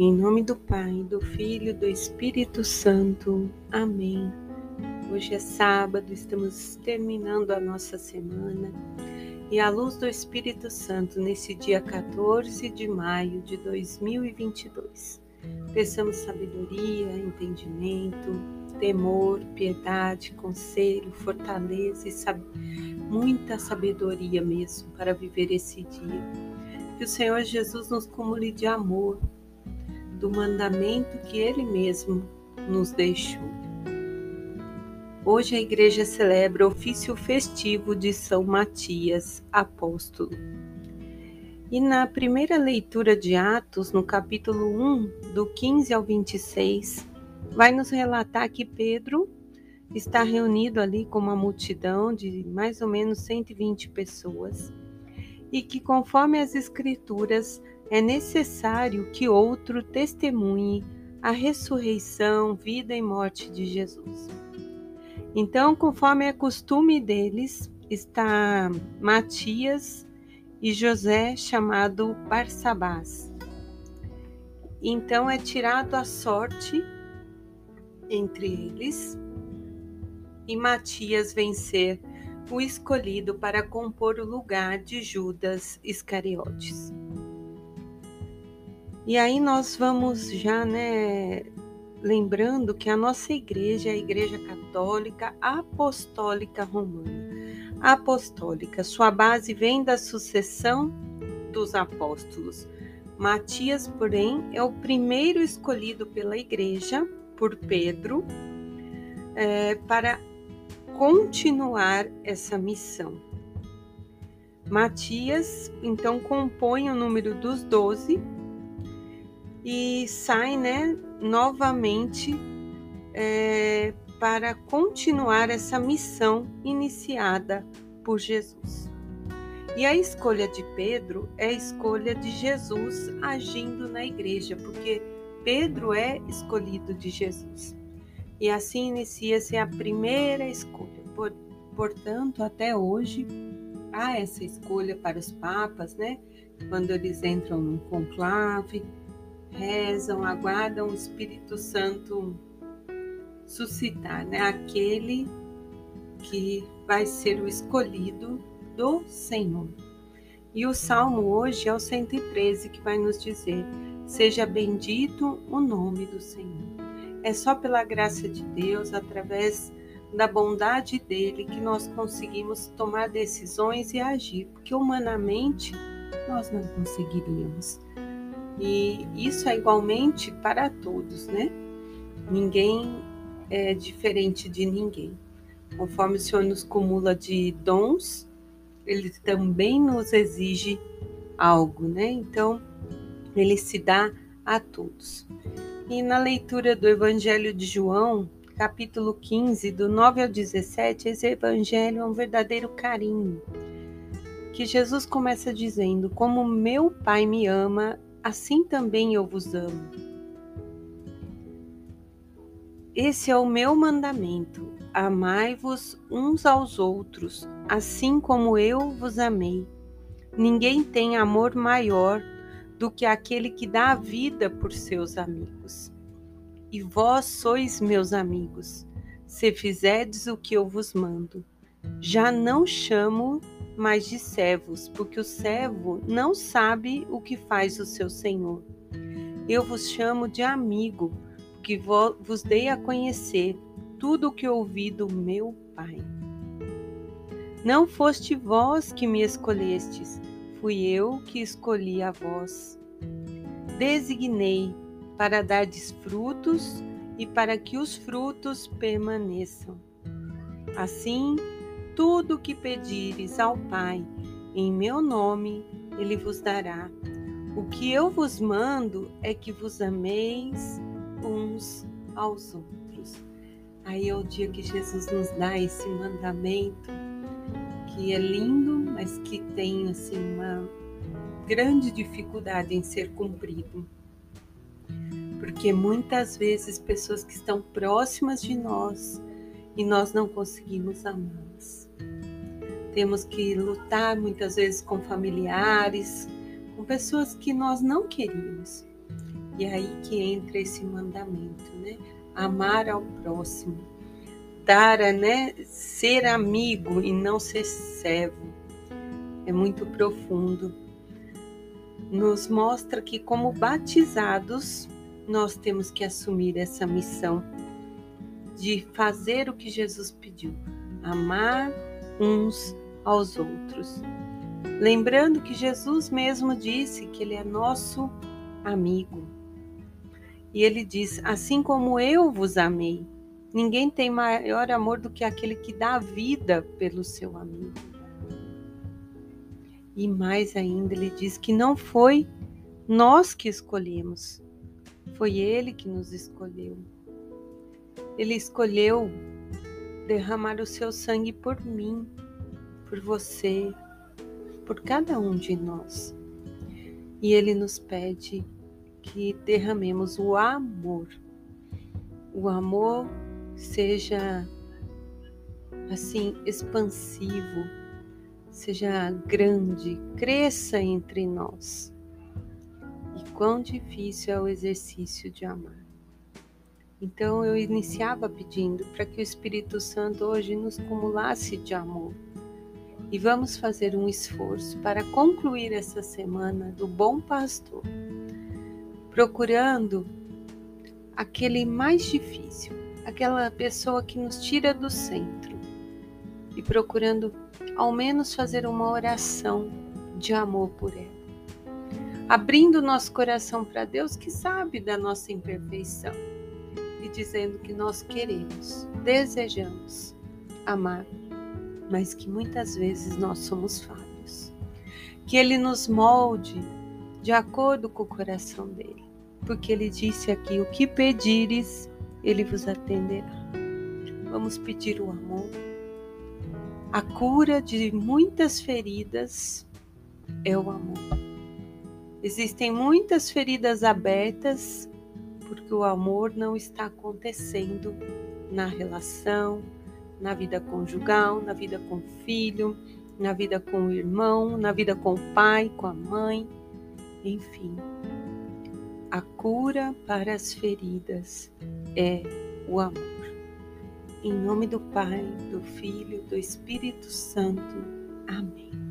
Em nome do Pai, do Filho e do Espírito Santo. Amém. Hoje é sábado, estamos terminando a nossa semana e à luz do Espírito Santo, nesse dia 14 de maio de 2022, peçamos sabedoria, entendimento, temor, piedade, conselho, fortaleza e sab... muita sabedoria mesmo para viver esse dia. Que o Senhor Jesus nos cumule de amor do mandamento que ele mesmo nos deixou. Hoje a igreja celebra o ofício festivo de São Matias, apóstolo. E na primeira leitura de Atos, no capítulo 1, do 15 ao 26, vai nos relatar que Pedro está reunido ali com uma multidão de mais ou menos 120 pessoas e que, conforme as Escrituras, é necessário que outro testemunhe a ressurreição, vida e morte de Jesus. Então, conforme é costume deles, está Matias e José, chamado Barsabás. Então é tirado a sorte entre eles e Matias vencer o escolhido para compor o lugar de Judas Iscariotes. E aí nós vamos já, né, lembrando que a nossa igreja é a Igreja Católica Apostólica Romana. Apostólica, sua base vem da sucessão dos apóstolos. Matias, porém, é o primeiro escolhido pela igreja, por Pedro, é, para continuar essa missão. Matias, então, compõe o número dos doze e sai né, novamente é, para continuar essa missão iniciada por Jesus. E a escolha de Pedro é a escolha de Jesus agindo na igreja, porque Pedro é escolhido de Jesus. E assim inicia-se a primeira escolha. Por, portanto, até hoje há essa escolha para os papas, né? Quando eles entram num conclave, rezam, aguardam o Espírito Santo suscitar, né? Aquele que vai ser o escolhido do Senhor. E o salmo hoje é o 113 que vai nos dizer: Seja bendito o nome do Senhor. É só pela graça de Deus, através da bondade dele, que nós conseguimos tomar decisões e agir, porque humanamente nós não conseguiríamos. E isso é igualmente para todos, né? Ninguém é diferente de ninguém. Conforme o Senhor nos cumula de dons, ele também nos exige algo, né? Então, ele se dá a todos. E na leitura do Evangelho de João, capítulo 15, do 9 ao 17, esse evangelho é um verdadeiro carinho. Que Jesus começa dizendo: Como meu Pai me ama, assim também eu vos amo. Esse é o meu mandamento: amai-vos uns aos outros, assim como eu vos amei. Ninguém tem amor maior do que aquele que dá a vida por seus amigos. E vós sois meus amigos, se fizerdes o que eu vos mando. Já não chamo mais de servos, porque o servo não sabe o que faz o seu senhor. Eu vos chamo de amigo, porque vos dei a conhecer tudo o que ouvi do meu Pai. Não foste vós que me escolhestes, fui eu que escolhi a vós. Designei para dardes frutos e para que os frutos permaneçam. Assim, tudo o que pedires ao Pai em meu nome, ele vos dará. O que eu vos mando é que vos ameis uns aos outros. Aí é o dia que Jesus nos dá esse mandamento, que é lindo, mas que tem assim uma grande dificuldade em ser cumprido. Porque muitas vezes pessoas que estão próximas de nós e nós não conseguimos amá-las. Temos que lutar muitas vezes com familiares, com pessoas que nós não queríamos. E é aí que entra esse mandamento, né? Amar ao próximo, dar, né? Ser amigo e não ser servo. É muito profundo. Nos mostra que, como batizados, nós temos que assumir essa missão de fazer o que Jesus pediu, amar uns aos outros. Lembrando que Jesus mesmo disse que Ele é nosso amigo. E ele diz: Assim como eu vos amei, ninguém tem maior amor do que aquele que dá a vida pelo seu amigo. E mais ainda, ele diz que não foi nós que escolhemos, foi Ele que nos escolheu. Ele escolheu derramar o seu sangue por mim, por você, por cada um de nós. E Ele nos pede que derramemos o amor. O amor seja assim expansivo, seja grande, cresça entre nós. E quão difícil é o exercício de amar. Então eu iniciava pedindo para que o Espírito Santo hoje nos cumulasse de amor. E vamos fazer um esforço para concluir essa semana do bom pastor, procurando aquele mais difícil, aquela pessoa que nos tira do centro e procurando ao menos fazer uma oração de amor por ela. Abrindo nosso coração para Deus que sabe da nossa imperfeição e dizendo que nós queremos, desejamos amar, mas que muitas vezes nós somos falhos. Que Ele nos molde de acordo com o coração dele, porque Ele disse aqui: o que pedires, Ele vos atenderá. Vamos pedir o amor. A cura de muitas feridas é o amor. Existem muitas feridas abertas porque o amor não está acontecendo na relação, na vida conjugal, na vida com o filho, na vida com o irmão, na vida com o pai, com a mãe, enfim. A cura para as feridas é o amor. Em nome do Pai, do Filho, do Espírito Santo. Amém.